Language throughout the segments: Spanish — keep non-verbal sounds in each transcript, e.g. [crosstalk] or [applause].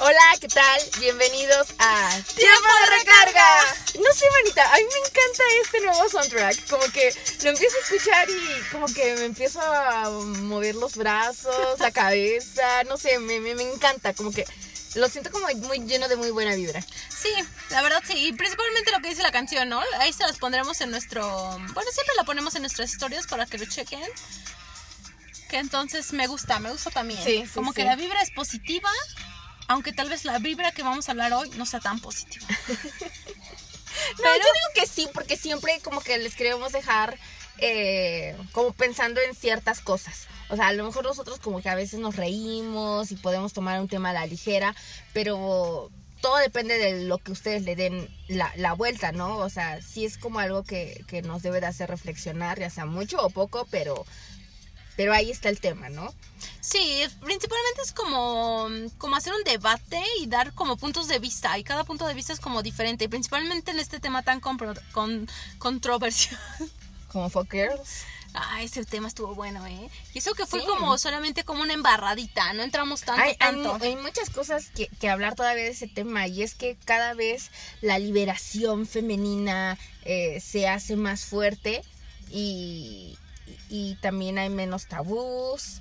Hola, ¿qué tal? Bienvenidos a Tiempo de Recarga. No sé, manita, a mí me encanta este nuevo soundtrack. Como que lo empiezo a escuchar y como que me empiezo a mover los brazos, la cabeza, no sé, me, me, me encanta. Como que lo siento como muy lleno de muy buena vibra. Sí, la verdad sí. Y principalmente lo que dice la canción, ¿no? Ahí se las pondremos en nuestro... Bueno, siempre la ponemos en nuestras historias para que lo chequen. Que entonces me gusta, me gusta también. Sí, sí, como sí. que la vibra es positiva, aunque tal vez la vibra que vamos a hablar hoy no sea tan positiva. [laughs] No, yo digo que sí, porque siempre como que les queremos dejar eh, como pensando en ciertas cosas. O sea, a lo mejor nosotros como que a veces nos reímos y podemos tomar un tema a la ligera, pero todo depende de lo que ustedes le den la, la vuelta, ¿no? O sea, sí es como algo que, que nos debe de hacer reflexionar, ya sea mucho o poco, pero, pero ahí está el tema, ¿no? Sí, principalmente es como, como hacer un debate y dar como puntos de vista. Y cada punto de vista es como diferente. Y principalmente en este tema tan compro- con, controversial. [laughs] Como fuck girls. Ah, ese tema estuvo bueno, ¿eh? Y eso que fue Sí. como solamente como una embarradita, no entramos tanto, Hay, hay tanto. mu- hay muchas cosas que, que hablar todavía de ese tema y es que cada vez la liberación femenina eh, se hace más fuerte y, y también hay menos tabús.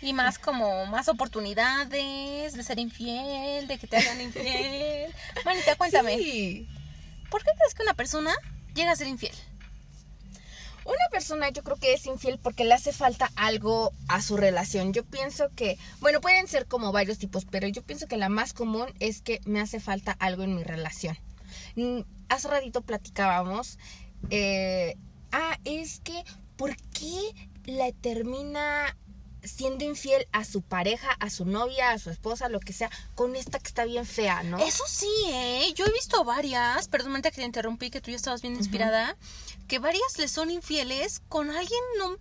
Y más como, más oportunidades de ser infiel, de que te hagan infiel. [laughs] Manita, cuéntame, Sí. ¿por qué crees que una persona llega a ser infiel? Una persona yo creo que es infiel porque le hace falta algo a su relación. Yo pienso que, bueno, pueden ser como varios tipos, pero yo pienso que la más común es que me hace falta algo en mi relación. Mm, Hace ratito platicábamos, eh, ah, es que, ¿por qué le termina siendo infiel a su pareja, a su novia, a su esposa, lo que sea, con esta que está bien fea, ¿no? Eso sí, ¿eh? Yo he visto varias, perdón que te interrumpí, que tú ya estabas bien inspirada, que varias le son infieles con alguien no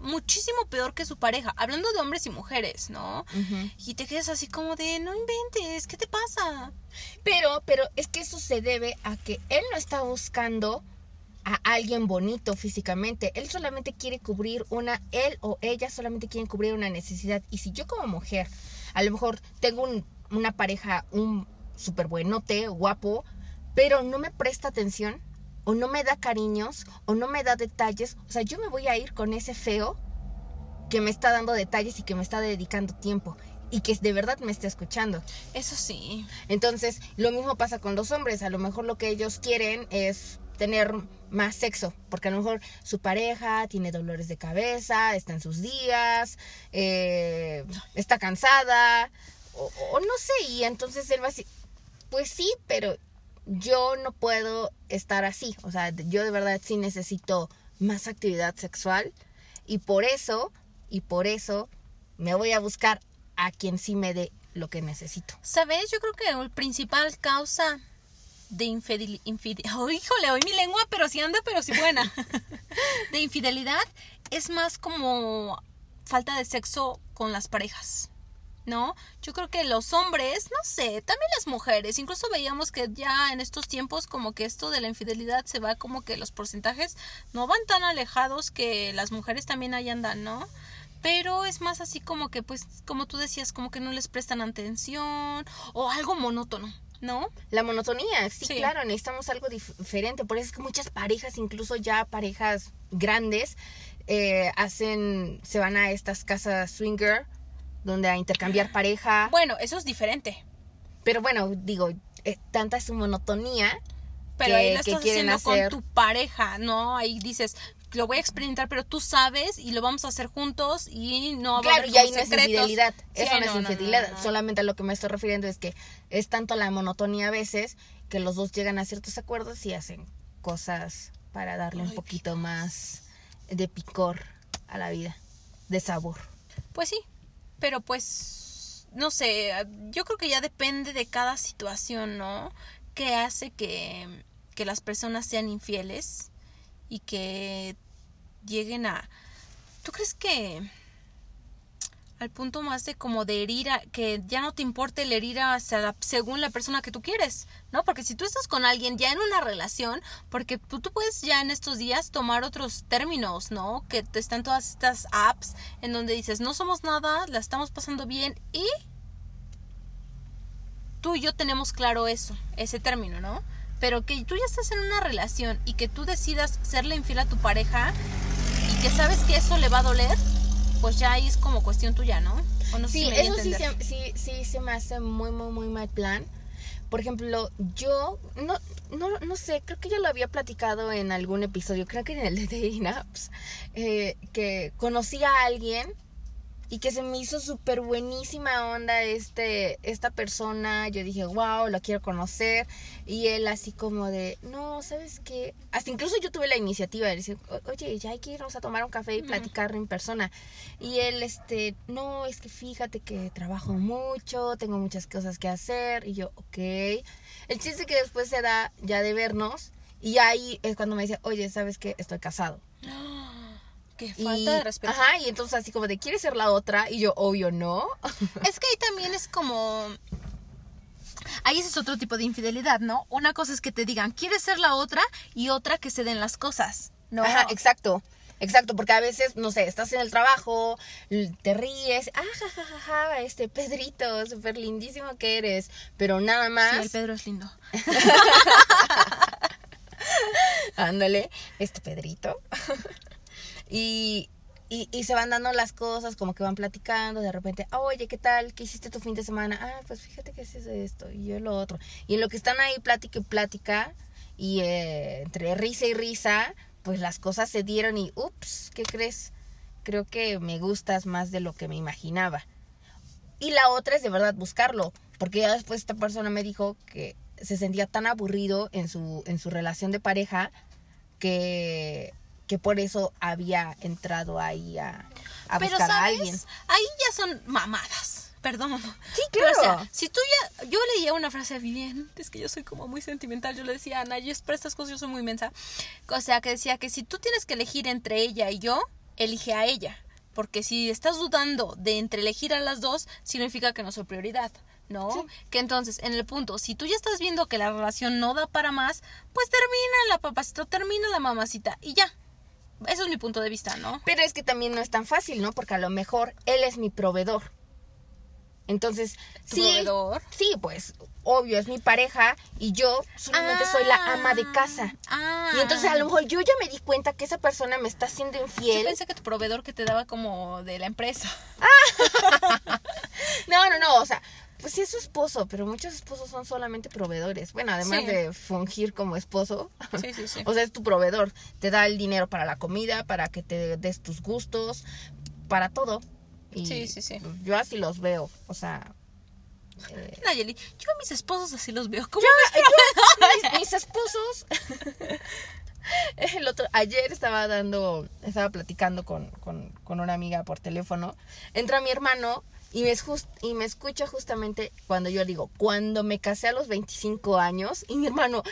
muchísimo peor que su pareja, hablando de hombres y mujeres, ¿no? Y te quedas así como de, no inventes, ¿qué te pasa? Pero, pero es que eso se debe a que él no está buscando a alguien bonito físicamente. Él solamente quiere cubrir una, él o ella solamente quieren cubrir una necesidad. Y si yo como mujer, a lo mejor tengo un- una pareja, un súper buenote, guapo, pero no me presta atención, o no me da cariños, o no me da detalles, o sea, yo me voy a ir con ese feo que me está dando detalles y que me está dedicando tiempo. Y que de verdad me está escuchando. Eso sí. Entonces, lo mismo pasa con los hombres. A lo mejor lo que ellos quieren es tener más sexo, porque a lo mejor su pareja tiene dolores de cabeza, está en sus días, eh, está cansada, o, o no sé, y entonces él va a decir, pues sí, pero yo no puedo estar así, o sea, yo de verdad sí necesito más actividad sexual, y por eso, y por eso me voy a buscar a quien sí me dé lo que necesito. ¿Sabes? Yo creo que la principal causa de infidelidad... híjole, hoy mi lengua, pero sí anda, pero sí buena. [laughs] de infidelidad es más como falta de sexo con las parejas. ¿No? Yo creo que los hombres, no sé, también las mujeres, incluso veíamos que ya en estos tiempos como que esto de la infidelidad se va como que los porcentajes no van tan alejados que las mujeres también ahí andan, ¿no? Pero es más así como que, pues, como tú decías, como que no les prestan atención o algo monótono, ¿no? La monotonía, sí, Sí. claro, necesitamos algo dif- diferente. Por eso es que muchas parejas, incluso ya parejas grandes, eh, hacen, se van a estas casas swinger, donde a intercambiar pareja. Bueno, eso es diferente. Pero bueno, digo, eh, tanta es su monotonía. Pero que- ahí lo que estás quieren haciendo hacer. con tu pareja, ¿no? Ahí dices, lo voy a experimentar, pero tú sabes y lo vamos a hacer juntos y no va a Claro, y ahí no es infidelidad. Sí, Eso no, es infidelidad. no, no. Solamente a lo que me estoy refiriendo es que es tanto la monotonía a veces que los dos llegan a ciertos acuerdos y hacen cosas para darle un poquito más de picor a la vida, de sabor. Pues sí, pero pues, no sé, yo creo que ya depende de cada situación, ¿no? Que hace que, que las personas sean infieles y que lleguen a... ¿Tú crees que al punto más de como de herir a, que ya no te importe el herir a, según la persona que tú quieres, ¿no? Porque si tú estás con alguien ya en una relación, porque tú, tú puedes ya en estos días tomar otros términos, ¿no? Que están todas estas apps en donde dices, no somos nada, la estamos pasando bien y tú y yo tenemos claro eso, ese término, ¿no? Pero que tú ya estás en una relación y que tú decidas serle infiel a tu pareja y que sabes que eso le va a doler, pues ya ahí es como cuestión tuya, ¿no? O no Sí, si eso sí se, sí, sí se me hace muy, muy, muy mal plan. Por ejemplo, yo no, no, no sé, creo que ya lo había platicado en algún episodio, creo que en el de Dating Apps, eh, que conocí a alguien y que se me hizo súper buenísima onda este, esta persona. Yo dije, wow, lo quiero conocer. Y él así como de, no, ¿sabes qué? Hasta incluso yo tuve la iniciativa de decir, "O- oye, ya hay que irnos a tomar un café y platicar en persona. Y él, este, no, es que fíjate que trabajo mucho, tengo muchas cosas que hacer. Y yo, ok. El chiste que después se da ya de vernos. Y ahí es cuando me dice, oye, ¿sabes qué? Estoy casado. Qué Y, falta de respeto. Ajá, y entonces así como de, ¿quieres ser la otra? Y yo, obvio, no. [laughs] Es que ahí también es como... Ahí ese es otro tipo de infidelidad, ¿no? Una cosa es que te digan, ¿quieres ser la otra? Y otra que se den las cosas, ¿no? Ajá, exacto. Exacto, porque a veces, no sé, estás en el trabajo, te ríes, ah, ja, ja, este Pedrito, súper lindísimo que eres, pero nada Sí, más, el Pedro es lindo. [laughs] ándale, este Pedrito. [laughs] y, y, se van dando las cosas, como que van platicando, de repente, "Ah, oye, ¿qué tal? ¿Qué hiciste tu fin de semana? Ah, pues fíjate que es esto, y yo lo otro. Y en lo que están ahí, plática y plática, y eh, entre risa y risa, pues las cosas se dieron y, ups, ¿qué crees? Creo que me gustas más de lo que me imaginaba. Y la otra es de verdad buscarlo, porque ya después esta persona me dijo que se sentía tan aburrido en su, en su relación de pareja que, que por eso había entrado ahí a, a Pero buscar a ¿sabes? alguien. Ahí ya son mamadas. Perdón. Sí, Pero, o claro. sea, si tú ya. Yo leía una frase bien. Es que yo soy como muy sentimental. Yo le decía a Ana, y es para estas cosas yo soy muy mensa. O sea, que decía que si tú tienes que elegir entre ella y yo, elige a ella. Porque si estás dudando de entre elegir a las dos, significa que no soy prioridad. ¿No? Sí. Que entonces, en el punto, si tú ya estás viendo que la relación no da para más, pues termina la papacita, termina la mamacita y ya. Eso es mi punto de vista, ¿no? Pero es que también no es tan fácil, ¿no? Porque a lo mejor él es mi proveedor. Entonces, ¿Tu sí, proveedor? sí, pues obvio, es mi pareja y yo solamente soy la ama de casa. Ah. Y entonces a lo mejor yo ya me di cuenta que esa persona me está haciendo Yo infiel. pensé que tu proveedor que te daba como de la empresa. [laughs] No, no, no, o sea, pues sí es su esposo, pero muchos esposos son solamente proveedores. Bueno, además Sí. de fungir como esposo. [laughs] Sí, sí, sí. O sea, es tu proveedor. Te da el dinero para la comida, para que te des tus gustos, para todo. Y Sí, sí, sí. Yo así los veo. O sea, eh, Nayeli, yo a mis esposos así los veo. como mis, mis esposos. [laughs] El otro, ayer estaba dando, estaba platicando con, con, con una amiga por teléfono. Entra mi hermano y me, jus- y me escucha justamente cuando yo digo, cuando me casé a los 25 años. Y mi hermano,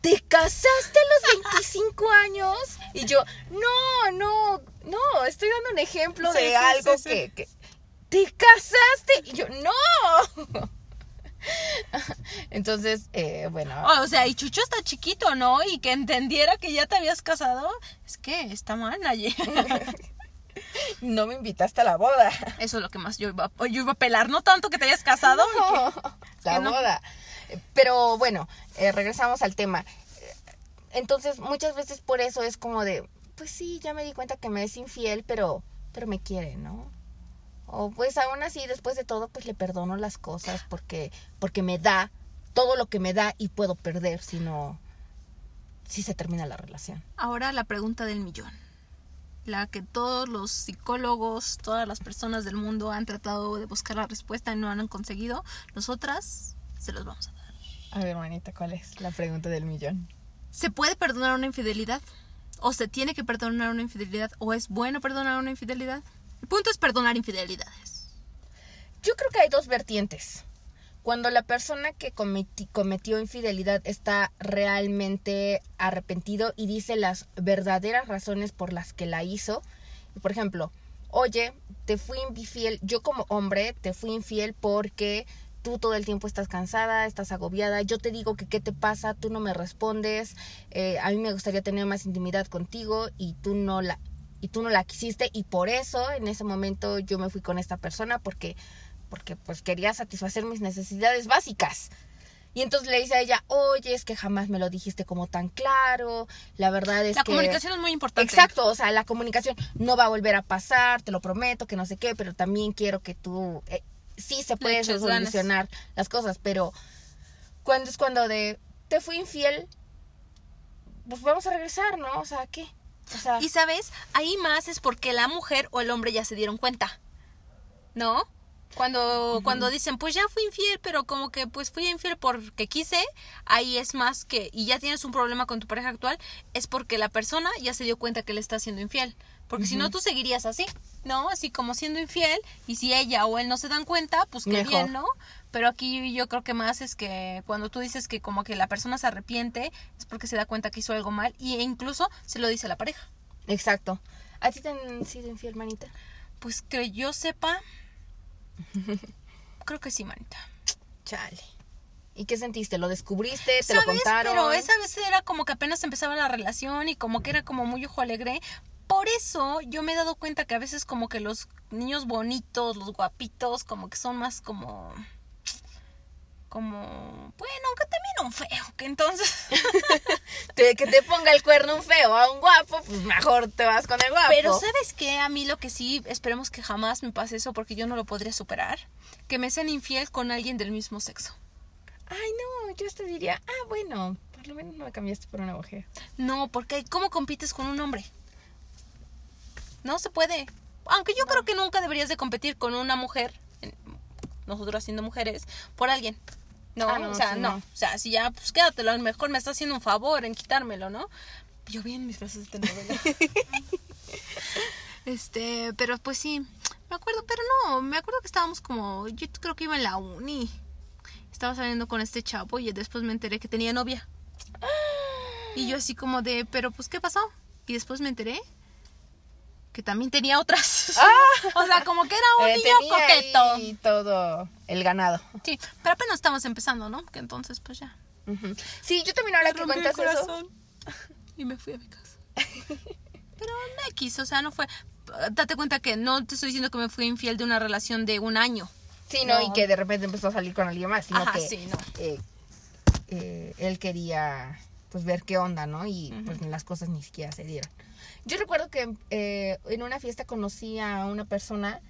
¿te casaste a los [laughs] 25 años? Y yo, no, no, no, estoy dando un ejemplo Sí, de sí, algo sí. Que, que... ¿Te casaste? Y yo, no. [laughs] Entonces, eh, bueno. O sea, y Chucho está chiquito, ¿no? Y que entendiera que ya te habías casado. Es que está mal, Nayeli. [laughs] No me invitaste a la boda. Eso es lo que más yo iba, yo iba a pelar. No tanto que te hayas casado. No, la que no. boda. Pero bueno, eh, regresamos al tema. Entonces, muchas veces por eso es como de, pues sí, ya me di cuenta que me es infiel, pero, pero me quiere, ¿no? O pues aún así, después de todo, pues le perdono las cosas porque, porque me da todo lo que me da y puedo perder si no, si se termina la relación. Ahora la pregunta del millón. La que todos los psicólogos, todas las personas del mundo han tratado de buscar la respuesta y no han conseguido. Nosotras se los vamos a dar. A ver, manita, ¿cuál es la pregunta del millón? ¿Se puede perdonar una infidelidad? ¿O se tiene que perdonar una infidelidad? ¿O es bueno perdonar una infidelidad? El punto es perdonar infidelidades. Yo creo que hay dos vertientes. Cuando la persona que cometi- cometió infidelidad está realmente arrepentido y dice las verdaderas razones por las que la hizo. Por ejemplo, oye, te fui infiel, yo como hombre te fui infiel porque tú todo el tiempo estás cansada, estás agobiada, yo te digo que qué te pasa, tú no me respondes, eh, a mí me gustaría tener más intimidad contigo y tú no la y tú no la quisiste y por eso en ese momento yo me fui con esta persona porque porque pues quería satisfacer mis necesidades básicas. Y entonces le dice a ella, oye, es que jamás me lo dijiste como tan claro, la verdad es La que... comunicación es muy importante. Exacto, o sea, la comunicación no va a volver a pasar, te lo prometo, que no sé qué, pero también quiero que tú... eh, sí se puede ganas. solucionar las cosas, pero cuando es cuando de, te fui infiel, pues vamos a regresar, ¿no? O sea, ¿qué? O sea, Y sabes, ahí más es porque la mujer o el hombre ya se dieron cuenta. ¿No? Cuando, cuando dicen, pues ya fui infiel, pero como que pues fui infiel porque quise, ahí es más que, y ya tienes un problema con tu pareja actual, es porque la persona ya se dio cuenta que le está siendo infiel. Porque si no, tú seguirías así, ¿no? Así como siendo infiel, y si ella o él no se dan cuenta, pues qué bien, ¿no? Pero aquí yo creo que más es que cuando tú dices que como que la persona se arrepiente, es porque se da cuenta que hizo algo mal, y incluso se lo dice a la pareja. exacto. ¿A ti te han sido infiel, manita? Pues que yo sepa. [laughs] Creo que sí, manita. Chale. ¿Y qué sentiste? ¿Lo descubriste? ¿Te lo contaron? Pero esa vez era como que apenas empezaba la relación y como que era como muy ojo alegre. Por eso yo me he dado cuenta que a veces como que los niños bonitos, los guapitos, como que son más como... Como... Bueno, aunque también un feo, que entonces... [laughs] Que te ponga el cuerno un feo a un guapo, pues mejor te vas con el guapo. Pero ¿sabes qué? A mí lo que sí, esperemos que jamás me pase eso porque yo no lo podría superar. Que me sean infiel con alguien del mismo sexo. Ay, no, yo te diría, ah, bueno, por lo menos no me cambiaste por una mujer. No, porque ¿cómo compites con un hombre? No se puede. Aunque yo creo que nunca deberías de competir con una mujer, nosotros siendo mujeres, por alguien. No, Ah, no, o sea, sí, no. no. O sea, si ya, pues quédatelo, a lo mejor me está haciendo un favor en quitármelo, ¿no? Yo vi en mis frases de novela. [laughs] este, pero pues sí, me acuerdo, pero no, me acuerdo que estábamos como, yo creo que iba en la uni. Estaba saliendo con este chavo y después me enteré que tenía novia. Y yo así como de, pero pues, ¿qué pasó? Y después me enteré que también tenía otras. [laughs] o sea, como que era un Eh, niño coqueto. ahí todo el ganado. Sí, pero apenas estamos empezando, ¿no? Que entonces, pues ya. Sí, yo también ahora Me que el cuentas eso. corazón. Y me fui a mi casa. Pero no X, o sea, no fue. Date cuenta que no te estoy diciendo que me fui infiel de una relación de un año. Sí, no, No. y que de repente empezó a salir con alguien más, sino Ajá, que sí, no. eh, eh, él quería pues ver qué onda, ¿no? Y pues las cosas ni siquiera se dieron. Yo recuerdo que eh, en una fiesta conocí a una persona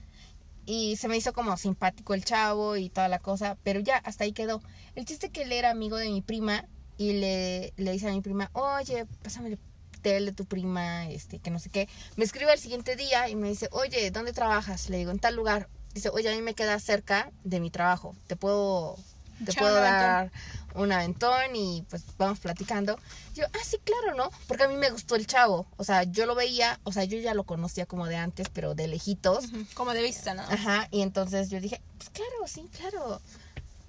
y se me hizo como simpático el chavo y toda la cosa, pero ya hasta ahí quedó. El chiste que él era amigo de mi prima y le, le dice a mi prima, oye, pásame el tel de tu prima, este, que no sé qué. Me escribe al siguiente día y me dice, oye, ¿dónde trabajas? Le digo, en tal lugar. Dice, oye, a mí me queda cerca de mi trabajo. Te puedo, te puedo dar un aventón y pues vamos platicando. Yo, ah, sí, claro, ¿no? Porque a mí me gustó el chavo. O sea, yo lo veía, o sea, yo ya lo conocía como de antes, pero de lejitos. Como de vista, ¿no? Ajá, y entonces yo dije, pues claro, sí, claro.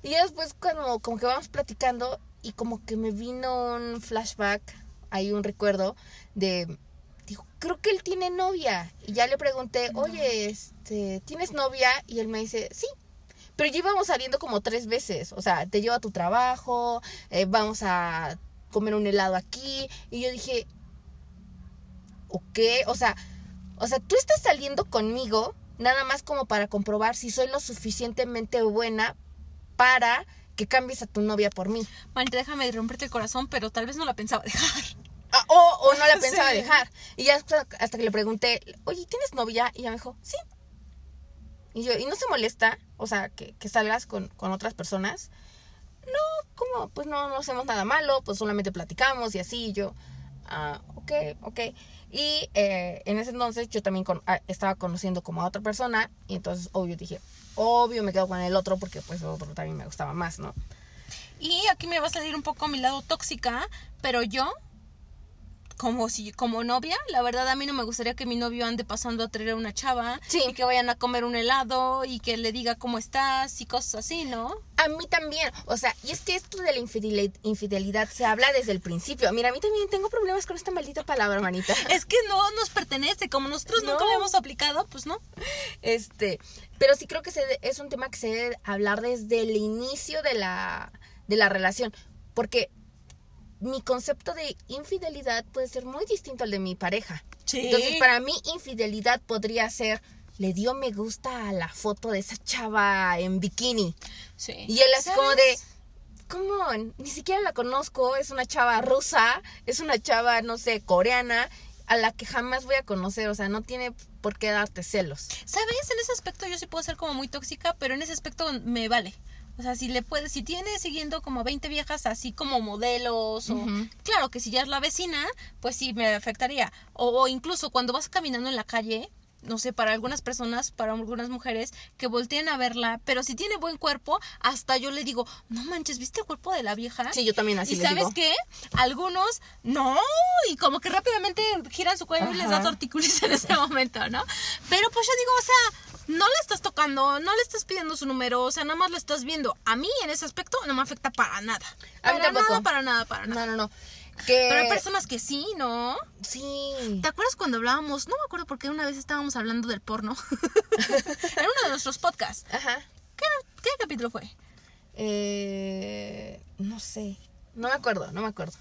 Y ya después cuando como que vamos platicando y como que me vino un flashback, hay un recuerdo de, digo, creo que él tiene novia. Y ya le pregunté, oye, este, ¿tienes novia? Y él me dice, sí. Pero ya íbamos saliendo como tres veces. O sea, te llevo a tu trabajo, eh, vamos a comer un helado aquí. Y yo dije, ¿ok? O sea, o sea, tú estás saliendo conmigo nada más como para comprobar si soy lo suficientemente buena para que cambies a tu novia por mí. Manita, déjame romperte el corazón, pero tal vez no la pensaba dejar. Ah, o, o no la [laughs] pensaba Sí. dejar. Y ya hasta, hasta que le pregunté, oye, ¿tienes novia? Y ella me dijo, sí. Y yo, ¿y no se molesta? O sea, que, que salgas con, con otras personas. No, ¿cómo? Pues no, no hacemos nada malo, pues solamente platicamos y así. Y yo, ah, ok, ok. Y eh, en ese entonces yo también con- ah, estaba conociendo como a otra persona. Y entonces, obvio, dije, obvio me quedo con el otro porque pues el otro también me gustaba más, ¿no? Y aquí me va a salir un poco mi lado tóxica, pero yo, como si, como novia, la verdad a mí no me gustaría que mi novio ande pasando a traer a una chava Sí. y que vayan a comer un helado y que le diga cómo estás y cosas así, ¿no? A mí también, o sea, y es que esto de la infideli- infidelidad se habla desde el principio. Mira, a mí también tengo problemas con esta maldita palabra, manita. [laughs] Es que no nos pertenece, como nosotros No. nunca lo hemos aplicado, pues no. Este, pero sí creo que se es un tema que se debe hablar desde el inicio de la, de la relación, porque mi concepto de infidelidad puede ser muy distinto al de mi pareja. Sí. Entonces, para mí, infidelidad podría ser le dio me gusta a la foto de esa chava en bikini. Sí. Y él así como de. ¿cómo? Ni siquiera la conozco, es una chava rusa, es una chava, no sé, coreana, a la que jamás voy a conocer, o sea, no tiene por qué darte celos. ¿Sabes? En ese aspecto yo sí puedo ser como muy tóxica, pero en ese aspecto me vale. O sea, si le puedes, si tiene siguiendo como 20 viejas así como modelos, o claro que si ya es la vecina, pues sí me afectaría. O, o incluso cuando vas caminando en la calle, no sé, para algunas personas, para algunas mujeres, que volteen a verla, pero si tiene buen cuerpo, hasta yo le digo, no manches, ¿viste el cuerpo de la vieja? Sí, yo también así y les sabes digo. qué? Algunos, no, y como que rápidamente giran su cuello y les da Ajá. tortícolis en ese momento, ¿no? Pero pues yo digo, o sea, no le estás tocando, no le estás pidiendo su número, o sea, nada más lo estás viendo. A mí en ese aspecto no me afecta para nada. A mí Para nada, para nada, para nada. No, no, no. Que... Pero hay personas que sí, ¿no? Sí. ¿Te acuerdas cuando hablábamos? No me acuerdo porque una vez estábamos hablando del porno. [laughs] en uno de nuestros podcasts. Ajá. ¿Qué, qué capítulo fue? Eh, no sé. No me acuerdo, no me acuerdo.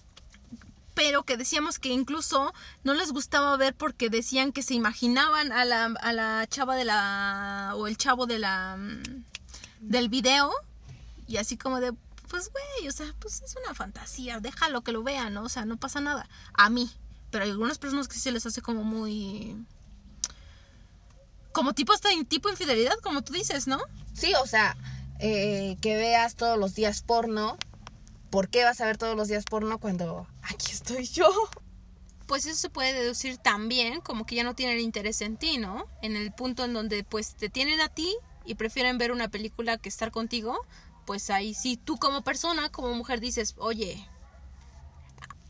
pero que decíamos que incluso no les gustaba ver porque decían que se imaginaban a la, a la chava de la o el chavo de la mm, del video y así como de pues güey, o sea, pues es una fantasía, déjalo que lo vean, ¿no? O sea, no pasa nada. A mí, pero hay algunas personas que sí se les hace como muy como tipo hasta tipo infidelidad, como tú dices, ¿no? Sí, o sea, eh, que veas todos los días porno. ¿Por qué vas a ver todos los días porno cuando aquí estoy yo? pues eso se puede deducir también como que ya no tienen interés en ti, ¿no? En el punto en donde pues te tienen a ti y prefieren ver una película que estar contigo, pues ahí sí tú como persona, como mujer dices, oye,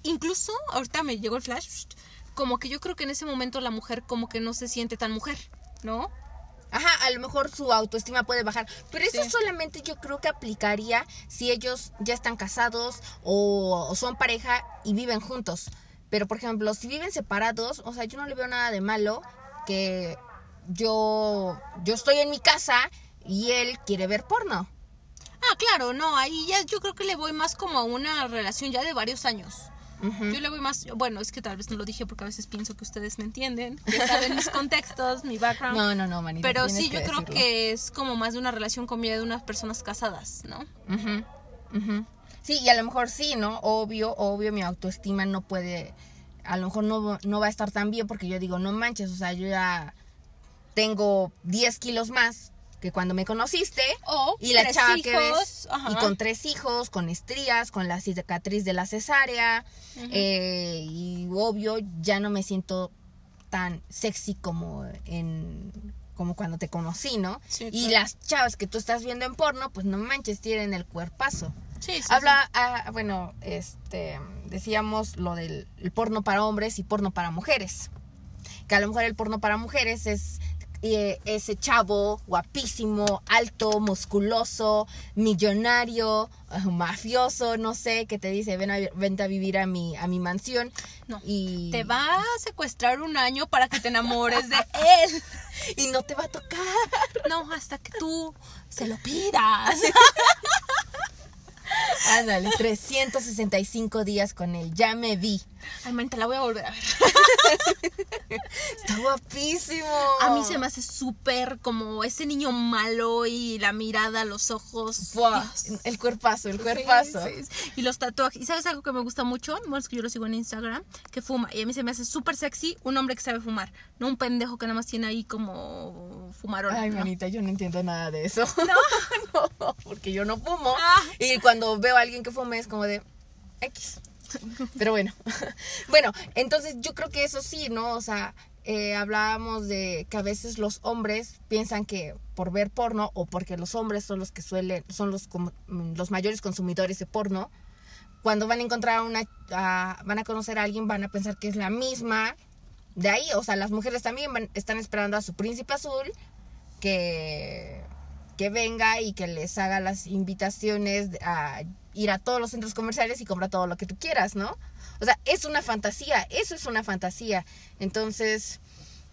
incluso ahorita me llegó el flash, como que yo creo que en ese momento la mujer como que no se siente tan mujer, ¿no? Ajá, a lo mejor su autoestima puede bajar, pero eso Sí. solamente yo creo que aplicaría si ellos ya están casados o, o son pareja y viven juntos. Pero por ejemplo, si viven separados, o sea, yo no le veo nada de malo que yo yo estoy en mi casa y él quiere ver porno. Ah, claro, no, ahí ya yo creo que le voy más como a una relación ya de varios años. Yo le voy más, bueno, es que tal vez no lo dije porque a veces pienso que ustedes me entienden, que saben mis [laughs] contextos, mi background. No, no, no, manita. pero sí, yo creo decirlo. que es como más de una relación con vida de unas personas casadas, ¿no? Sí, y a lo mejor sí, ¿no? Obvio, obvio, mi autoestima no puede, a lo mejor no, no va a estar tan bien porque yo digo, no manches, o sea, yo ya tengo 10 kilos más que cuando me conociste. Y la chava que ves, ajá. y con tres hijos, con estrías, con la cicatriz de la cesárea, eh, y obvio ya no me siento tan sexy como en como cuando te conocí, ¿no? Sí, y claro. las chavas que tú estás viendo en porno, pues no manches, tienen el cuerpazo. Sí, sí, Habla, ah, bueno, este, decíamos lo del el porno para hombres y porno para mujeres. Que a lo mejor el porno para mujeres es eh, ese chavo guapísimo, alto, musculoso, millonario, eh, mafioso, no sé, que te dice, ven a, vente a vivir a mi, a mi mansión. No. Y, Te va a secuestrar un año para que te enamores de [laughs] él. y no te va a tocar. No, hasta que tú se lo pidas. [laughs] Ándale, 365 días con él, ya me vi. Ay, man, te la voy a volver a ver. [laughs] Está guapísimo. A mí se me hace súper como ese niño malo y la mirada, los ojos. Buah, el cuerpazo, el cuerpazo. Sí, sí, sí. Y los tatuajes. ¿Y sabes algo que me gusta mucho? Bueno, es que yo lo sigo en Instagram, que fuma. Y a mí se me hace súper sexy un hombre que sabe fumar. No un pendejo que nada más tiene ahí como fumarón. Ay, ¿no? manita, yo no entiendo nada de eso. [laughs] No, [laughs] no, porque yo no fumo. Ah. Y cuando veo a alguien que fume es como de X. [laughs] Pero bueno. [laughs] Bueno, entonces yo creo que eso sí, ¿no? O sea, eh, hablábamos de que a veces los hombres piensan que por ver porno o porque los hombres son los que suelen, son los, mm, los mayores consumidores de porno, cuando van a encontrar a una, a- van a conocer a alguien, van a pensar que es la misma. De ahí, o sea, las mujeres también van- están esperando a su príncipe azul que, que venga y que les haga las invitaciones a ir a todos los centros comerciales y comprar todo lo que tú quieras, ¿no? O sea, es una fantasía, eso es una fantasía. Entonces,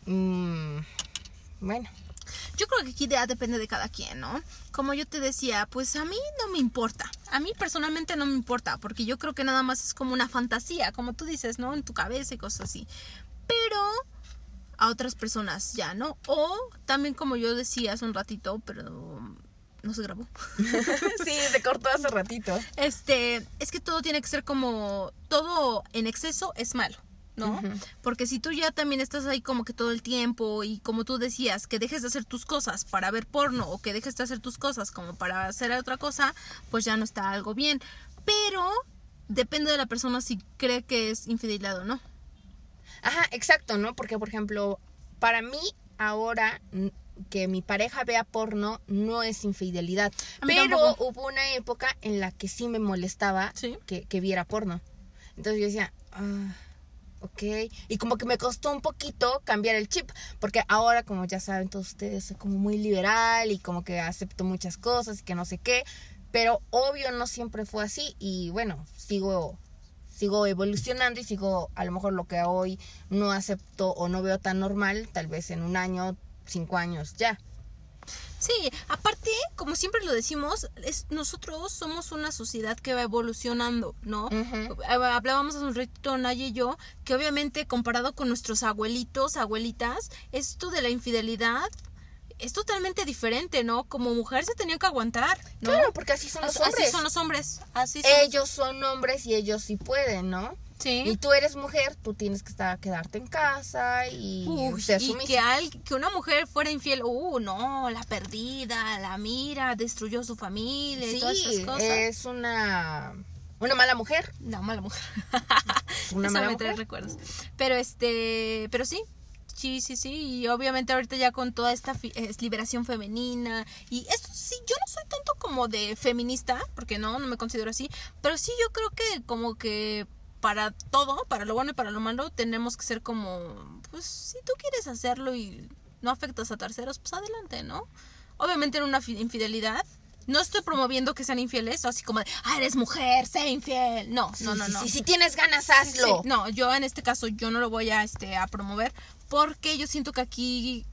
mm, bueno, Yo creo que aquí ya depende de cada quien, ¿no? Como yo te decía, pues a mí no me importa. A mí personalmente no me importa, porque yo creo que nada más es como una fantasía, como tú dices, ¿no? En tu cabeza y cosas así. Pero a otras personas ya, ¿no? O también como yo decía hace un ratito, pero no se grabó. [laughs] sí, se cortó hace ratito. Este, es que todo tiene que ser como todo en exceso es malo. ¿no? Porque si tú ya también estás ahí como que todo el tiempo y como tú decías, que dejes de hacer tus cosas para ver porno o que dejes de hacer tus cosas como para hacer otra cosa, pues ya no está algo bien. Pero depende de la persona si cree que es infidelidad o no. Ajá, exacto, ¿no? Porque, por ejemplo, para mí ahora que mi pareja vea porno no es infidelidad. Pero hubo una época en la que sí me molestaba que, que, viera porno. Entonces yo decía, ah, ok. Y como que me costó un poquito cambiar el chip. Porque ahora, como ya saben todos ustedes, soy como muy liberal y como que acepto muchas cosas y que no sé qué. Pero obvio no siempre fue así. Y bueno, sigo sigo evolucionando y sigo a lo mejor lo que hoy no acepto o no veo tan normal, tal vez en un año, cinco años ya. Sí, aparte, como siempre lo decimos, es, nosotros somos una sociedad que va evolucionando, ¿no? Hablábamos hace un ratito, Naya y yo, que obviamente comparado con nuestros abuelitos, abuelitas, esto de la infidelidad es totalmente diferente, ¿no? Como mujer se tenía que aguantar, ¿no? Claro, porque así son los hombres. Así son los hombres. Así ellos son hombres y ellos sí pueden, ¿no? Sí. Y tú eres mujer, tú tienes que estar quedarte en casa y ser Y que, que una mujer fuera infiel, uh, no, la perdida, la mira, destruyó su familia y todas esas cosas. Es una una mala mujer. Una mala mujer. [laughs] una mala mujer. recuerdos. Pero este, pero sí, Sí, sí, sí, y obviamente ahorita ya con toda esta liberación femenina y esto sí, yo no soy tanto como de feminista, porque no, no me considero así, pero sí yo creo que como que para todo, para lo bueno y para lo malo, tenemos que ser como, pues si tú quieres hacerlo y no afectas a terceros, pues adelante, ¿no? Obviamente en una infidelidad, no estoy promoviendo que sean infieles, así como de, ah, eres mujer, sé infiel. No, no, no, no. si tienes ganas, hazlo. No, yo en este caso yo no lo voy a, este, a promover porque yo siento que aquí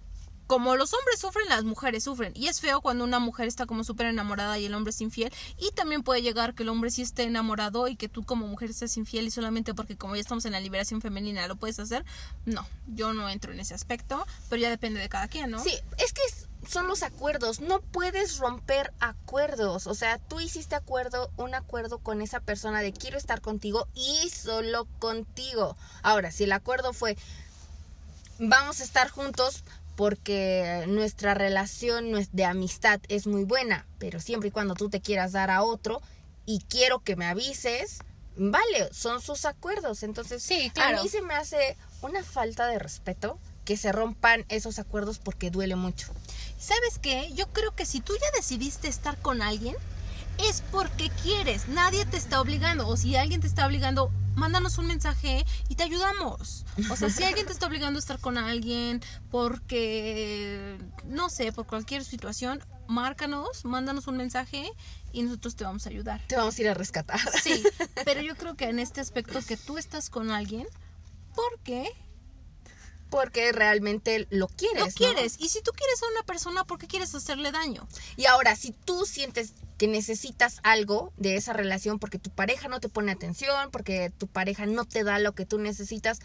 como los hombres sufren, las mujeres sufren. Y es feo cuando una mujer está como súper enamorada y el hombre es infiel. Y también puede llegar que el hombre sí esté enamorado y que tú como mujer estés infiel y solamente porque como ya estamos en la liberación femenina lo puedes hacer. No, yo no entro en ese aspecto, pero ya depende de cada quien, ¿no? Sí, es que son los acuerdos. No puedes romper acuerdos. O sea, tú hiciste acuerdo, un acuerdo con esa persona de quiero estar contigo y solo contigo. Ahora, si el acuerdo fue vamos a estar juntos porque nuestra relación de amistad es muy buena, pero siempre y cuando tú te quieras dar a otro y quiero que me avises, vale, son sus acuerdos. Entonces, sí, claro. a mí se me hace una falta de respeto que se rompan esos acuerdos porque duele mucho. ¿Sabes qué? Yo creo que si tú ya decidiste estar con alguien, es porque quieres, nadie te está obligando, o si alguien te está obligando, mándanos un mensaje y te ayudamos. O sea, si alguien te está obligando a estar con alguien porque, no sé, por cualquier situación, márcanos, mándanos un mensaje y nosotros te vamos a ayudar. Te vamos a ir a rescatar. Sí, pero yo creo que en este aspecto que tú estás con alguien, ¿por qué? Porque realmente lo quieres. Lo quieres. Y si tú quieres a una persona, ¿por qué quieres hacerle daño? Y ahora, si tú sientes que necesitas algo de esa relación porque tu pareja no te pone atención, porque tu pareja no te da lo que tú necesitas,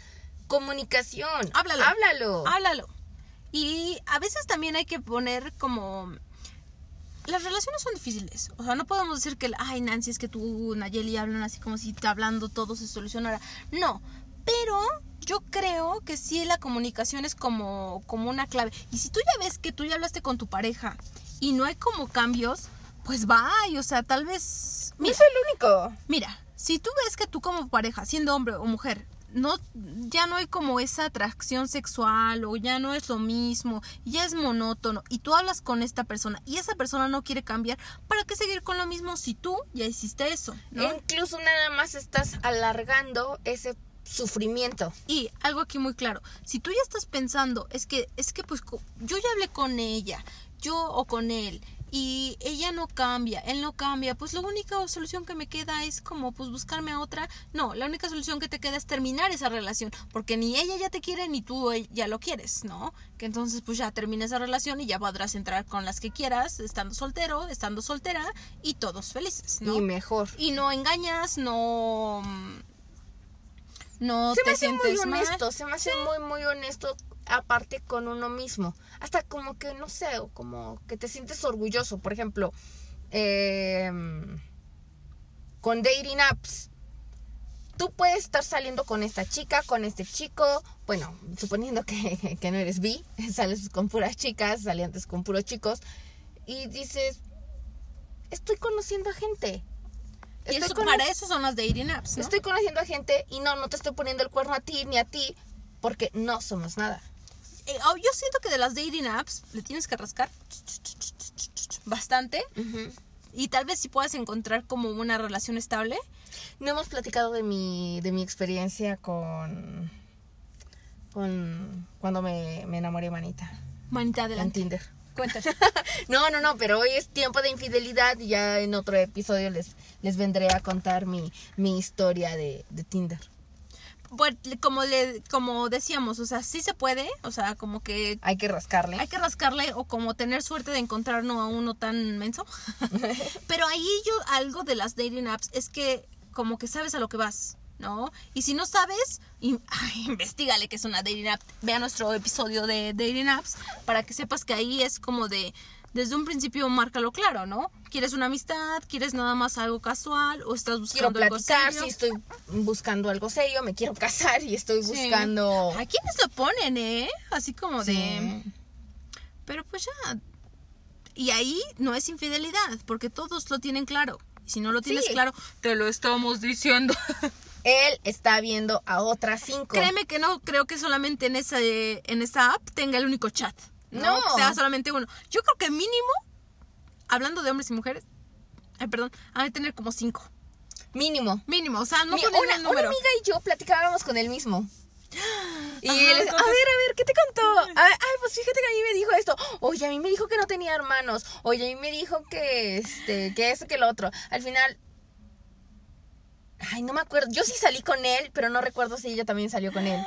comunicación. Háblalo. Háblalo. Háblalo. Y a veces también hay que poner como las relaciones son difíciles. O sea, no podemos decir que, ay, Nancy, es que tú, Nayeli, hablan así como si hablando todo se solucionara. No, pero yo creo que sí la comunicación es como, como una clave. Y si tú ya ves que tú ya hablaste con tu pareja y no hay como cambios, pues va, o sea, tal vez... no es el único. Mira, si tú ves que tú como pareja, siendo hombre o mujer, no, ya no hay como esa atracción sexual o ya no es lo mismo, ya es monótono y tú hablas con esta persona y esa persona no quiere cambiar, ¿para qué seguir con lo mismo si tú ya hiciste eso? Incluso nada más estás alargando ese sufrimiento. Y algo aquí muy claro, si tú ya estás pensando, es que, es que pues yo ya hablé con ella, yo o con él, y ella no cambia, él no cambia, pues la única solución que me queda es como pues buscarme a otra. No, la única solución que te queda es terminar esa relación, porque ni ella ya te quiere ni tú ya lo quieres, ¿no? Que entonces pues ya termina esa relación y ya podrás entrar con las que quieras, estando soltero, estando soltera y todos felices, ¿no? Y mejor. Y no engañas, no no se me te muy sientes mal. honesto, se me hace muy, muy honesto aparte con uno mismo. Hasta como que, no sé, como que te sientes orgulloso. Por ejemplo, eh, con dating apps. Tú puedes estar saliendo con esta chica, con este chico, bueno, suponiendo que, [laughs] que no eres bi, [laughs] sales con puras chicas, salientes con puros chicos, y dices, estoy conociendo a gente. Y Estoy eso, cono- para eso son las dating apps, ¿no? Estoy conociendo a gente y no, no te estoy poniendo el cuerno a ti ni a ti, porque no somos nada. Eh, oh, yo siento que de las dating apps le tienes que rascar bastante y tal vez si puedas encontrar como una relación estable. No hemos platicado de mi, de mi experiencia con, con cuando me, me enamoré manita Manita en adelante. Tinder. Cuéntanos. [laughs] No, no, no, pero hoy es tiempo de infidelidad y ya en otro episodio les, les vendré a contar mi, mi historia de, de Tinder. Pues, como le, como decíamos, o sea, sí se puede, o sea, como que Hay que rascarle. hay que rascarle o como tener suerte de encontrar no a uno tan menso. [laughs] Pero ahí yo algo de las dating apps es que como que sabes a lo que vas, ¿no? Y si no sabes, in- [laughs] ay, investigale que es una dating app. Vea nuestro episodio de dating apps para que sepas que ahí es como de desde un principio márcalo claro, ¿no? ¿Quieres una amistad? ¿Quieres nada más algo casual? ¿O estás Quiero buscando algo platicar, serio? si estoy buscando algo serio, me quiero casar y estoy Sí. buscando... Hay quienes lo ponen, ¿eh? Así como de... Pero pues ya. Y ahí no es infidelidad, porque todos lo tienen claro. Y si no lo tienes Sí. claro, te lo estamos diciendo. [laughs] Él está viendo a otras cinco. Créeme que no creo que solamente en esa, en esa app tenga el único chat. No, No. que sea solamente uno. Yo creo que mínimo, hablando de hombres y mujeres, ay, perdón, han de tener como cinco. Mínimo. Mínimo, o sea, no Mi- ponen una, el una número. amiga y yo platicábamos con él mismo. Y Ajá, él, a ver, a ver, ¿qué te contó? Ay, ay, pues fíjate que a mí me dijo esto. Oye, a mí me dijo que no tenía hermanos. Oye, a mí me dijo que este, que eso, que lo otro. Al final. Ay, no me acuerdo. Yo sí salí con él, pero no recuerdo si ella también salió con él.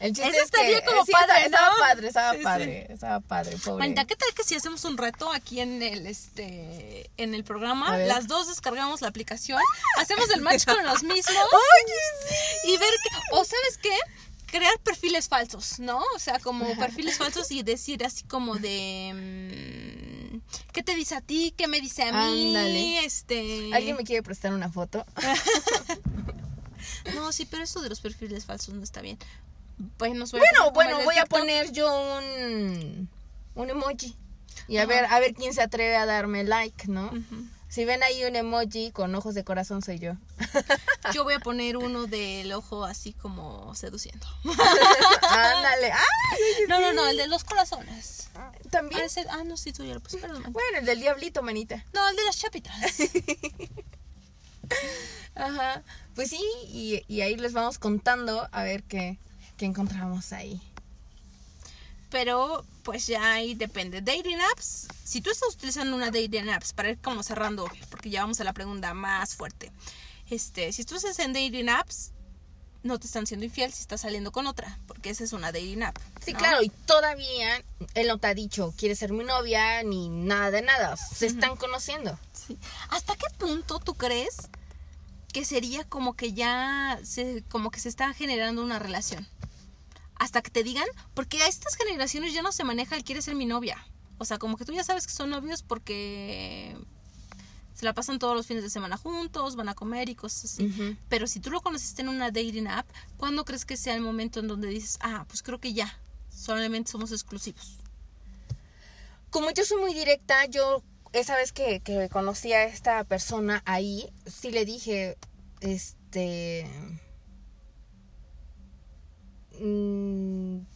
El chiste Eso es que estaría como sí, padre, estaba, ¿no? padre, estaba Sí, sí. padre, estaba padre, pobre. ¿qué tal que si hacemos un reto aquí en el este en el programa? Las dos descargamos la aplicación, hacemos el match con los mismos [laughs] y ver que, o sabes qué, crear perfiles falsos, ¿no? O sea, como perfiles falsos y decir así como de mm, ¿qué te dice a ti? ¿Qué me dice a mí? Ándale. Este ¿Alguien me quiere prestar una foto? [laughs] No, sí, pero eso de los perfiles falsos no está bien. Pues nos voy Bueno, bueno, voy a poner yo un, un emoji. Y a ver, a ver quién se atreve a darme like, ¿no? Si ven ahí un emoji con ojos de corazón, soy yo. [laughs] Yo voy a poner uno del ojo así como seduciendo. [laughs] Ándale. ¡Ay! No, no, no, el de los corazones. También. Ah, ese- ah, no, sí, tú ya lo puse, perdón. Bueno, el del diablito, manita. No, el de las chapitas. [laughs] Ajá. Pues sí, y, y ahí les vamos contando a ver qué, qué encontramos ahí. Pero, pues ya ahí depende. Dating apps. Si tú estás utilizando una dating apps, para ir como cerrando, porque ya vamos a la pregunta más fuerte. Este, si tú estás en dating apps, no te están siendo infiel si estás saliendo con otra, porque esa es una dating app. Sí, ¿no? claro, y todavía él no te ha dicho, ¿quieres ser mi novia? Ni nada de nada. Se están conociendo. Sí. ¿Hasta qué punto tú crees que sería como que ya se, como que se está generando una relación? Hasta que te digan, porque a estas generaciones ya no se maneja el quiere ser mi novia. O sea, como que tú ya sabes que son novios porque se la pasan todos los fines de semana juntos, van a comer y cosas así. Pero si tú lo conociste en una dating app, ¿cuándo crees que sea el momento en donde dices, ah, pues creo que ya, solamente somos exclusivos? Como yo soy muy directa, yo esa vez que, que conocí a esta persona ahí, sí le dije, este... mm,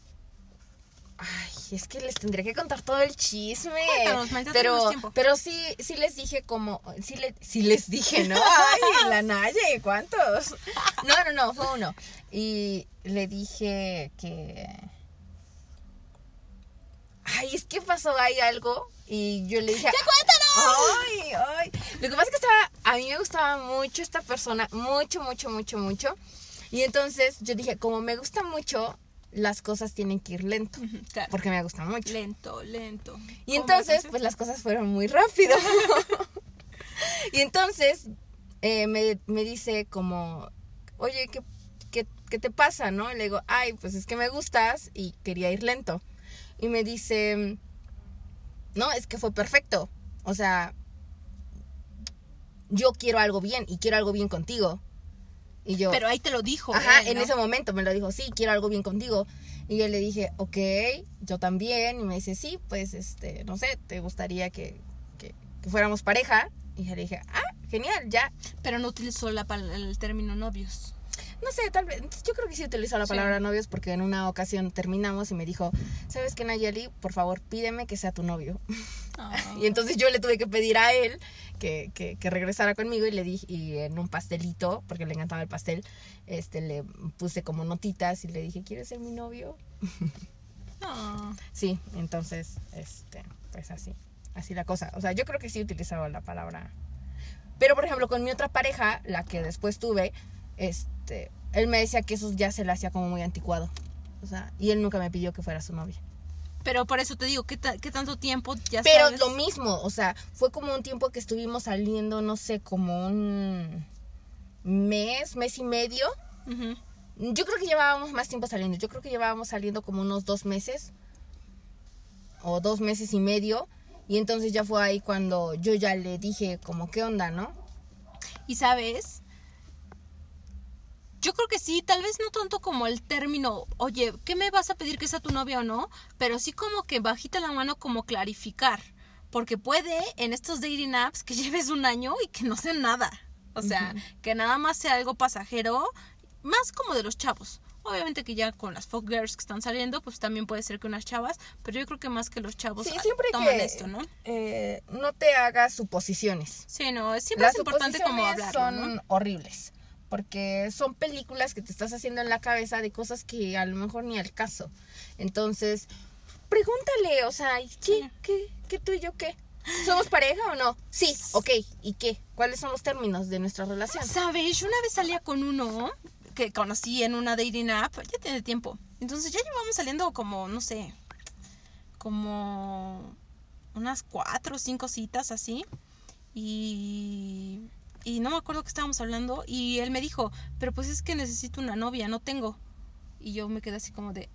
ay, es que les tendría que contar todo el chisme. Cuéntanos, pero, pero sí, sí les dije como, sí, le, sí les dije, ¿no? Ay, [laughs] la Naye, ¿cuántos? No, no, no, fue uno. Y le dije que... Ay, es que pasó ahí algo y yo le dije... ¡Ya cuéntanos! Ay, ay. Lo que pasa es que estaba... A mí me gustaba mucho esta persona, mucho, mucho, mucho, mucho. Y entonces yo dije, como me gusta mucho, las cosas tienen que ir lento. Claro. Porque me gusta mucho. Lento, lento. Y entonces, pues las cosas fueron muy rápido. [laughs] y entonces eh, me, me dice como, oye, ¿qué, qué, ¿qué te pasa, no? Y le digo, ay, pues es que me gustas y quería ir lento. Y me dice, no, es que fue perfecto. O sea, yo quiero algo bien y quiero algo bien contigo. Y yo, Pero ahí te lo dijo. ajá, él, en ese momento me lo dijo, sí, quiero algo bien contigo. Y yo le dije, ok, yo también. Y me dice, sí, pues, este, no sé, ¿te gustaría que, que, que fuéramos pareja? Y yo le dije, ah, genial, ya. Pero no utilizó la, el término novios. No sé, tal vez, yo creo que sí utilizó la Sí. palabra novios porque en una ocasión terminamos y me dijo, ¿sabes qué, Nayeli? Por favor, pídeme que sea tu novio. [laughs] Y entonces yo le tuve que pedir a él que, que, que regresara conmigo y le dije, y en un pastelito, porque le encantaba el pastel, este, le puse como notitas y le dije, ¿quieres ser mi novio? Ah. Sí, entonces, este, pues así, así la cosa. O sea, yo creo que sí utilizaba la palabra. Pero, por ejemplo, con mi otra pareja, la que después tuve, este, él me decía que eso ya se le hacía como muy anticuado. O sea, y él nunca me pidió que fuera su novia. Pero por eso te digo, ¿qué, ta- qué tanto tiempo ya Pero sabes? lo mismo, o sea, fue como un tiempo que estuvimos saliendo, no sé, como un mes, mes y medio. Yo creo que llevábamos más tiempo saliendo. Yo creo que llevábamos saliendo como unos dos meses. O dos meses y medio. Y entonces ya fue ahí cuando yo ya le dije como, ¿qué onda, no? Y sabes, yo creo que sí, tal vez no tanto como el término, oye, ¿qué me vas a pedir que sea tu novia o no? Pero sí como que bajita la mano como clarificar. Porque puede en estos dating apps que [laughs] lleves un año y que no sea nada. O sea, que nada más sea algo pasajero, más como de los chavos. Obviamente que ya con las folk girls que están saliendo, pues también puede ser que unas chavas, pero yo creo que más que los chavos Sí, siempre toman que esto, ¿no? eh, no te hagas suposiciones. Sí, no, siempre Las es importante como hablarlo, son ¿no? horribles. Porque son películas que te estás haciendo en la cabeza de cosas que a lo mejor ni al caso. Entonces, pregúntale, o sea, ¿y ¿qué, qué, qué tú y yo qué? ¿Somos pareja o no? Sí, ok. ¿Y qué? ¿Cuáles son los términos de nuestra relación? ¿Sabes? Yo una vez salía con uno que conocí en una dating app, ya tiene tiempo. Entonces ya llevamos saliendo como, no sé, como unas cuatro o cinco citas así. Y, y no me acuerdo que estábamos hablando. Y él me dijo, pero pues es que necesito una novia, no tengo. Y yo me quedé así como de...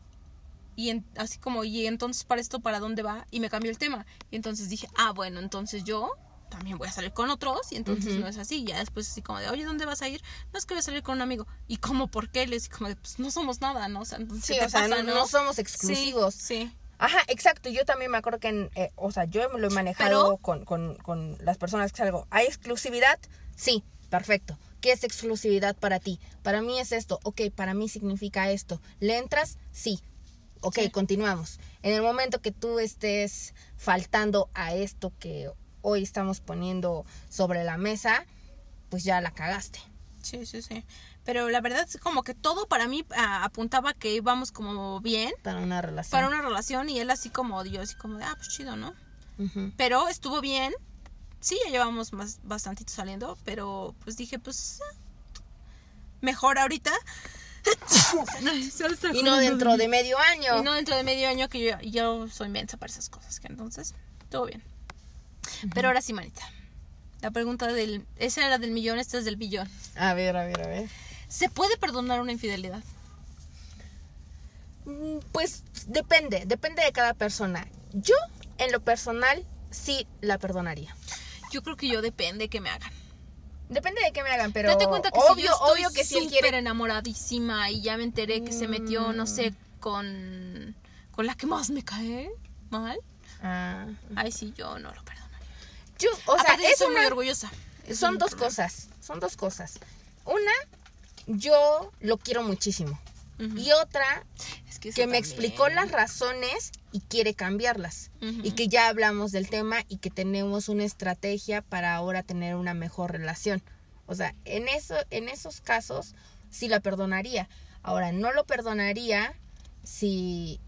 Y en- así como, y entonces para esto, ¿para dónde va? Y me cambió el tema. Y entonces dije, ah, bueno, entonces yo también voy a salir con otros. Y entonces no es así. Ya después así como de, oye, ¿dónde vas a ir? No es que voy a salir con un amigo. ¿Y cómo? ¿Por qué? Le dije como de, pues no somos nada, ¿no? O sea, Sí, ¿qué te o sea, pasa, no, no somos exclusivos. Sí, sí. Ajá, exacto. Yo también me acuerdo que, en, eh, o sea, yo lo he manejado con, con, con las personas que salgo. ¿Hay exclusividad? Sí, perfecto. ¿Qué es exclusividad para ti? Para mí es esto. Ok, para mí significa esto. ¿Le entras? Sí. Ok, Sí. continuamos. En el momento que tú estés faltando a esto que hoy estamos poniendo sobre la mesa, pues ya la cagaste. Sí, sí, sí. Pero la verdad es como que todo para mí ah, apuntaba que íbamos como bien Para una relación. para una relación y él así como, yo así como de, ah, pues chido, ¿no? Pero estuvo bien. Sí, ya llevamos más, bastantito saliendo, pero pues dije, pues eh, mejor ahorita. [laughs] Y no dentro de medio año. Y no dentro de medio año que yo, yo soy mensa para esas cosas, que entonces, todo bien. Pero ahora sí, manita. La pregunta del... Esa era del millón, esta es del billón. A ver, a ver, a ver. ¿Se puede perdonar una infidelidad? Mm, Pues depende, depende de cada persona. Yo, en lo personal, sí la perdonaría. Yo creo que yo depende que me hagan. Depende de qué me hagan, pero Date cuenta que obvio, si yo estoy obvio que si él quiere. enamoradísima y ya me enteré que se metió, no Mm. sé, con, con la que más me cae mal. Ah, Ay, sí, yo no lo perdonaría. yo, o sea, Aparte, es soy muy orgullosa. Es son dos problema. cosas, son dos cosas. Una, yo lo quiero muchísimo. Y otra, Es que, me explicó las razones y quiere cambiarlas. Y que ya hablamos del tema y que tenemos una estrategia para ahora tener una mejor relación. O sea, en, eso, en esos casos sí la perdonaría. Ahora, no lo perdonaría si,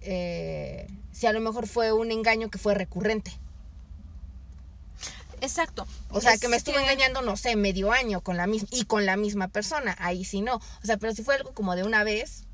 eh, si a lo mejor fue un engaño que fue recurrente. Exacto. O sea, Es que me estuvo engañando, no sé, medio año con la misma y con la misma persona. Ahí sí no. O sea, pero si fue algo como de una vez,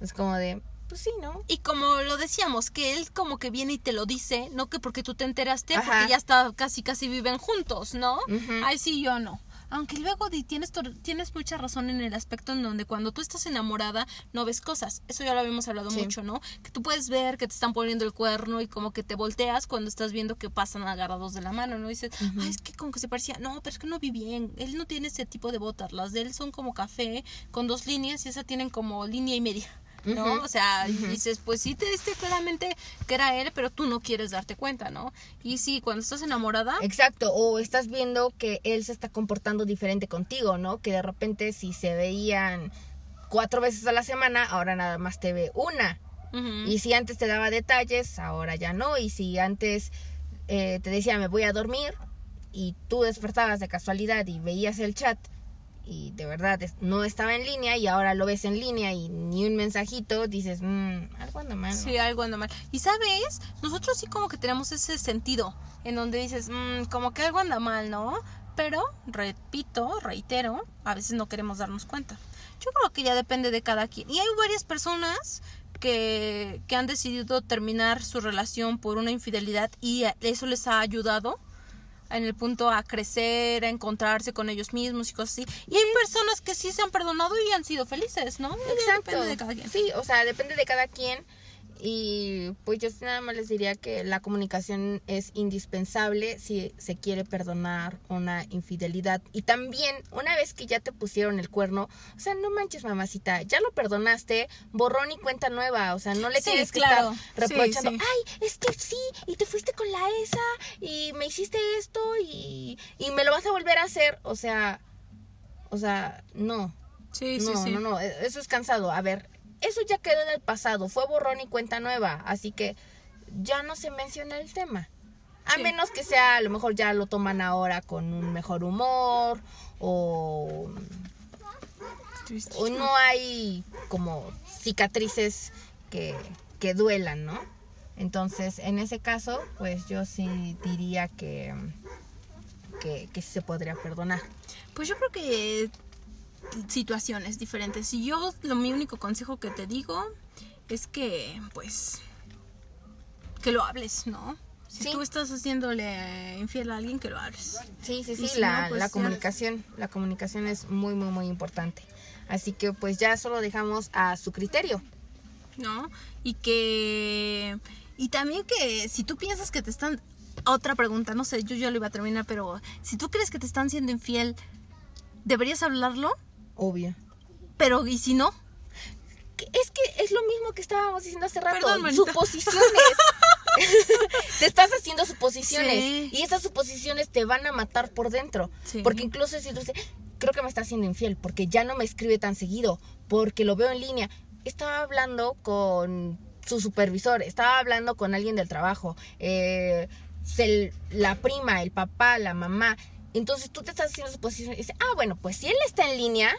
es como de, pues sí, ¿no? Y como lo decíamos, que él como que viene y te lo dice, no que porque tú te enteraste, Ajá. porque ya está casi casi viven juntos, ¿no? Ay, sí, yo no. Aunque luego di- tienes, tienes mucha razón en el aspecto en donde cuando tú estás enamorada no ves cosas. Eso ya lo habíamos hablado Sí. mucho, ¿no? Que tú puedes ver que te están poniendo el cuerno y como que te volteas cuando estás viendo que pasan agarrados de la mano, ¿no? Y dices, ay, es que como que se parecía, no, pero es que no vi bien. Él no tiene ese tipo de botas. Las de él son como café con dos líneas y esa tienen como línea y media. ¿No? O sea, dices, pues sí te diste claramente que era él, pero tú no quieres darte cuenta, ¿no? Y sí, cuando estás enamorada, Exacto, o estás viendo que él se está comportando diferente contigo, ¿no? Que de repente si se veían cuatro veces a la semana, ahora nada más te ve una. Y si antes te daba detalles, ahora ya no. Y si antes eh, te decía me voy a dormir y tú despertabas de casualidad y veías el chat y de verdad no estaba en línea y ahora lo ves en línea y ni un mensajito, dices, mmm, algo anda mal. ¿no?". Sí, algo anda mal. Y sabes, nosotros sí como que tenemos ese sentido en donde dices, "Mm, como que algo anda mal, ¿no? Pero, repito, reitero, a veces no queremos darnos cuenta. Yo creo que ya depende de cada quien. Y hay varias personas que, que han decidido terminar su relación por una infidelidad y eso les ha ayudado en el punto a crecer, a encontrarse con ellos mismos y cosas así. Y hay personas que sí se han perdonado y han sido felices, ¿no? Exacto. Depende de cada quien. Sí, o sea, depende de cada quien. Y pues yo sí nada más les diría que la comunicación es indispensable si se quiere perdonar una infidelidad. Y también, una vez que ya te pusieron el cuerno, o sea, no manches, mamacita, ya lo perdonaste, borrón y cuenta nueva. O sea, no le Sí, tienes que claro. estar Sí, reprochando, sí. ay, es que sí, y te fuiste con la esa, y me hiciste esto, y, y me lo vas a volver a hacer. O sea, o sea, no. Sí, No, no, no, e- eso es cansado. A ver, eso ya quedó en el pasado, fue borrón y cuenta nueva, así que ya no se menciona el tema. A Sí. menos que sea, a lo mejor ya lo toman ahora con un mejor humor o, o no hay como cicatrices que, que duelan, ¿no? Entonces, en ese caso, pues yo sí diría que, que, que sí se podría perdonar. Pues yo creo que situaciones diferentes. Y yo, lo mi único consejo que te digo es que, pues, que lo hables, ¿no? Si Sí. tú estás haciéndole infiel a alguien, que lo hables. Sí, sí, sí, si la, no, pues la comunicación, la comunicación es muy, muy, muy importante. Así que pues ya solo dejamos a su criterio. ¿no? Y que... Y también que si tú piensas que te están... Otra pregunta, no sé, yo ya lo iba a terminar, pero si tú crees que te están siendo infiel, ¿deberías hablarlo? Obvio. Pero, ¿y si no? Es que es lo mismo que estábamos diciendo hace rato. Perdón, suposiciones. [laughs] [laughs] te estás haciendo suposiciones. Sí. Y esas suposiciones te van a matar por dentro. Sí. Porque incluso si tú dices, creo que me está haciendo infiel, porque ya no me escribe tan seguido, porque lo veo en línea. Estaba hablando con su supervisor, estaba hablando con alguien del trabajo, eh, se- la prima, el papá, la mamá. Entonces tú te estás haciendo suposiciones y dices, ah, bueno, pues si él está en línea,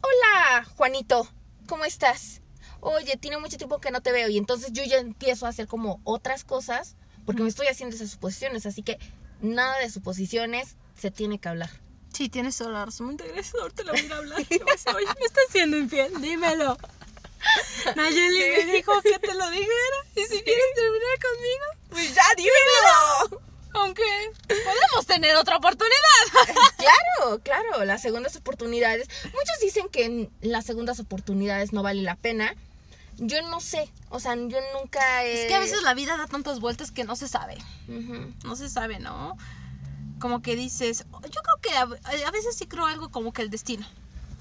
hola, Juanito, ¿cómo estás? Oye, tiene mucho tiempo que no te veo y entonces yo ya empiezo a hacer como otras cosas porque me estoy haciendo esas suposiciones, así que nada de suposiciones, se tiene que hablar. Sí, tienes toda la razón. Gracias. Ahorita le voy a hablar. Oye, me estás siendo infiel. Dímelo. [laughs] Nayeli me dijo que te lo dijera. Y si quieres terminar conmigo, Pues ya, dímelo. Aunque podemos tener otra oportunidad. [laughs] claro, claro, las segundas oportunidades. Muchos dicen que en las segundas oportunidades no vale la pena. Yo no sé, o sea, yo nunca he... Es que a veces la vida da tantas vueltas que no se sabe. No se sabe, ¿no? Como que dices, yo creo que a, a veces sí creo algo como que el destino,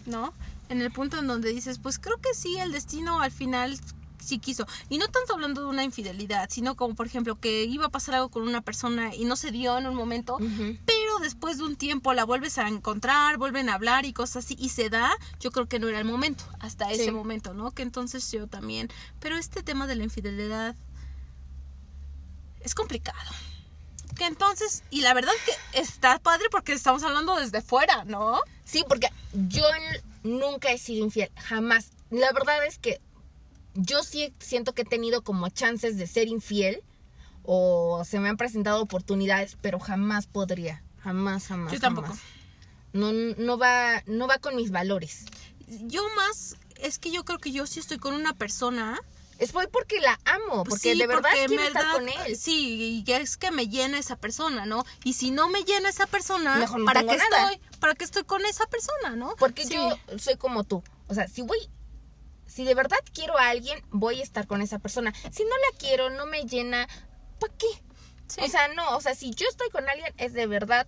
¿no? En el punto en donde dices, pues creo que sí, el destino al final sí quiso. Y no tanto hablando de una infidelidad, sino como por ejemplo que iba a pasar algo con una persona y no se dio en un momento, pero después de un tiempo la vuelves a encontrar, vuelven a hablar y cosas así, y se da, yo creo que no era el momento, hasta ese momento, ¿no? Que entonces yo también, pero este tema de la infidelidad es complicado. Que entonces, y la verdad que está padre porque estamos hablando desde fuera, ¿no? Sí, porque yo nunca he sido infiel, jamás. La verdad es que yo sí siento que he tenido como chances de ser infiel o se me han presentado oportunidades, pero jamás podría, jamás, jamás. Yo tampoco. jamás. No, no va, no va con mis valores. Yo más, es que yo creo que yo sí estoy con una persona Es porque la amo, porque Sí, de verdad porque quiero en estar verdad, con él. Sí, y es que me llena esa persona, ¿no? Y si no me llena esa persona, Mejor no ¿para qué estoy? ¿Para qué estoy con esa persona, no? Porque Sí. yo soy como tú. O sea, si voy, si de verdad quiero a alguien, voy a estar con esa persona. Si no la quiero, no me llena, ¿para qué? Sí. O sea, no, o sea, si yo estoy con alguien, es de verdad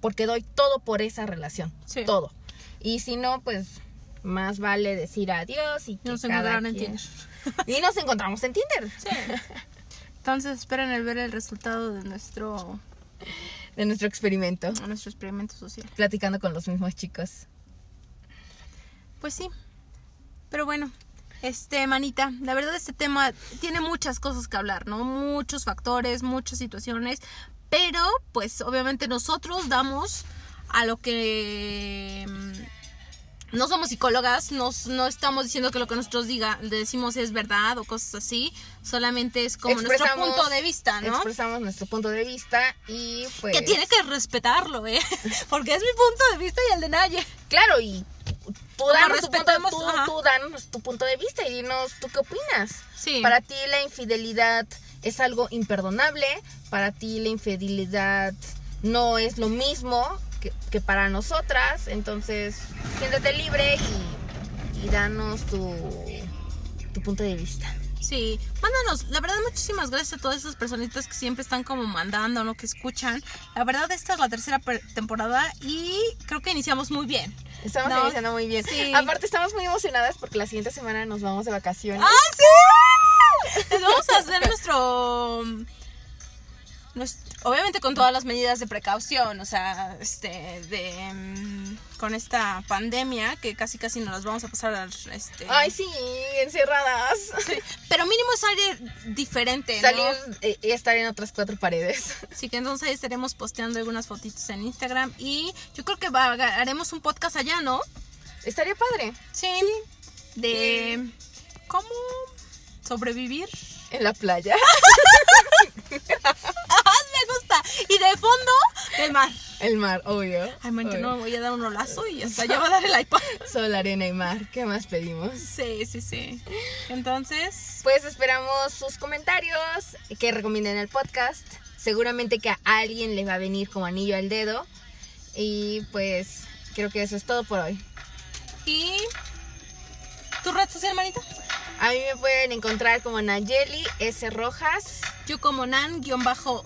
porque doy todo por esa relación. Sí. Todo. Y si no, pues más vale decir adiós y que Nos encontrarán en quien- Tinder. [laughs] Y nos encontramos en Tinder. Sí. Entonces esperen el ver el resultado de nuestro, De nuestro experimento. de nuestro experimento social. Platicando con los mismos chicos. Pues sí. Pero bueno, este, manita, la verdad este tema tiene muchas cosas que hablar, ¿no? Muchos factores, muchas situaciones, pero pues obviamente nosotros damos a lo que mm, no somos psicólogas, no, no estamos diciendo que lo que nosotros diga, decimos es verdad o cosas así, solamente es como nuestro punto de vista, ¿no? Expresamos nuestro punto de vista y pues... Que tiene que respetarlo, ¿eh? [laughs] Porque es mi punto de vista y el de nadie. Claro, y tú danos, tu punto, tú, tú danos tu punto de vista y dinos tú qué opinas. Sí. Para ti la infidelidad es algo imperdonable, para ti la infidelidad no es lo mismo que, que para nosotras, entonces siéntete libre y, y danos tu, tu punto de vista. Sí, mándanos, la verdad muchísimas gracias a todas esas personitas que siempre están como mandando, ¿no? Que escuchan. La verdad esta es la tercera temporada y creo que iniciamos muy bien. Estamos No, iniciando muy bien. sí. Aparte estamos muy emocionadas porque la siguiente semana nos vamos de vacaciones. ¡Ah, sí! Les vamos a hacer [laughs] nuestro... Obviamente con todas las medidas de precaución, o sea, este, de... mm, con esta pandemia que casi casi nos las vamos a pasar, este... Ay, sí, encerradas. Pero mínimo es aire diferente, ¿no? Salir eh, y estar en otras cuatro paredes. Así que entonces ahí estaremos posteando algunas fotitos en Instagram y yo creo que va- haremos un podcast allá, ¿no? Estaría padre. Sí. De cómo sobrevivir. En la playa. [laughs] De fondo, el mar. El mar, obvio. Ay, man, obvio. no me voy a dar un rolazo y hasta ya va a dar el iPad. [laughs] Sol, arena y mar. ¿Qué más pedimos? Sí, sí, sí. Entonces, Pues esperamos sus comentarios, que recomienden el podcast. Seguramente que a alguien le va a venir como anillo al dedo. Y pues creo que eso es todo por hoy. y tu red social, manita. A mí me pueden encontrar como Nayeli S. Rojas. Yo como Nan, guion bajo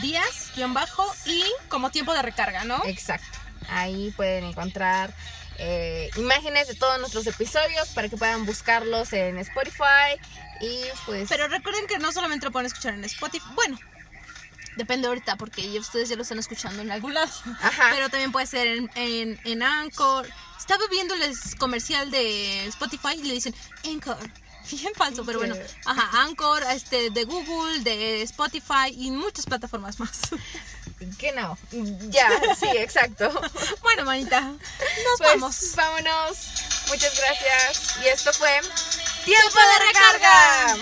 Díaz, guion bajo y como tiempo de recarga, ¿no? Exacto. Ahí pueden encontrar eh, imágenes de todos nuestros episodios para que puedan buscarlos en Spotify. Y pues... Pero recuerden que no solamente lo pueden escuchar en Spotify. Bueno, depende ahorita porque ustedes ya lo están escuchando en algún lado. Ajá. Pero también puede ser en, en, en Anchor. Estaba viéndoles comercial de Spotify y le dicen Anchor. Bien falso, pero bueno. Ajá, Anchor, este, de Google, de Spotify y muchas plataformas más. [laughs] Que no. Ya, sí, exacto. [laughs] bueno, manita, nos Pues vamos. vámonos. Muchas gracias. Y esto fue ¡Tiempo de recarga!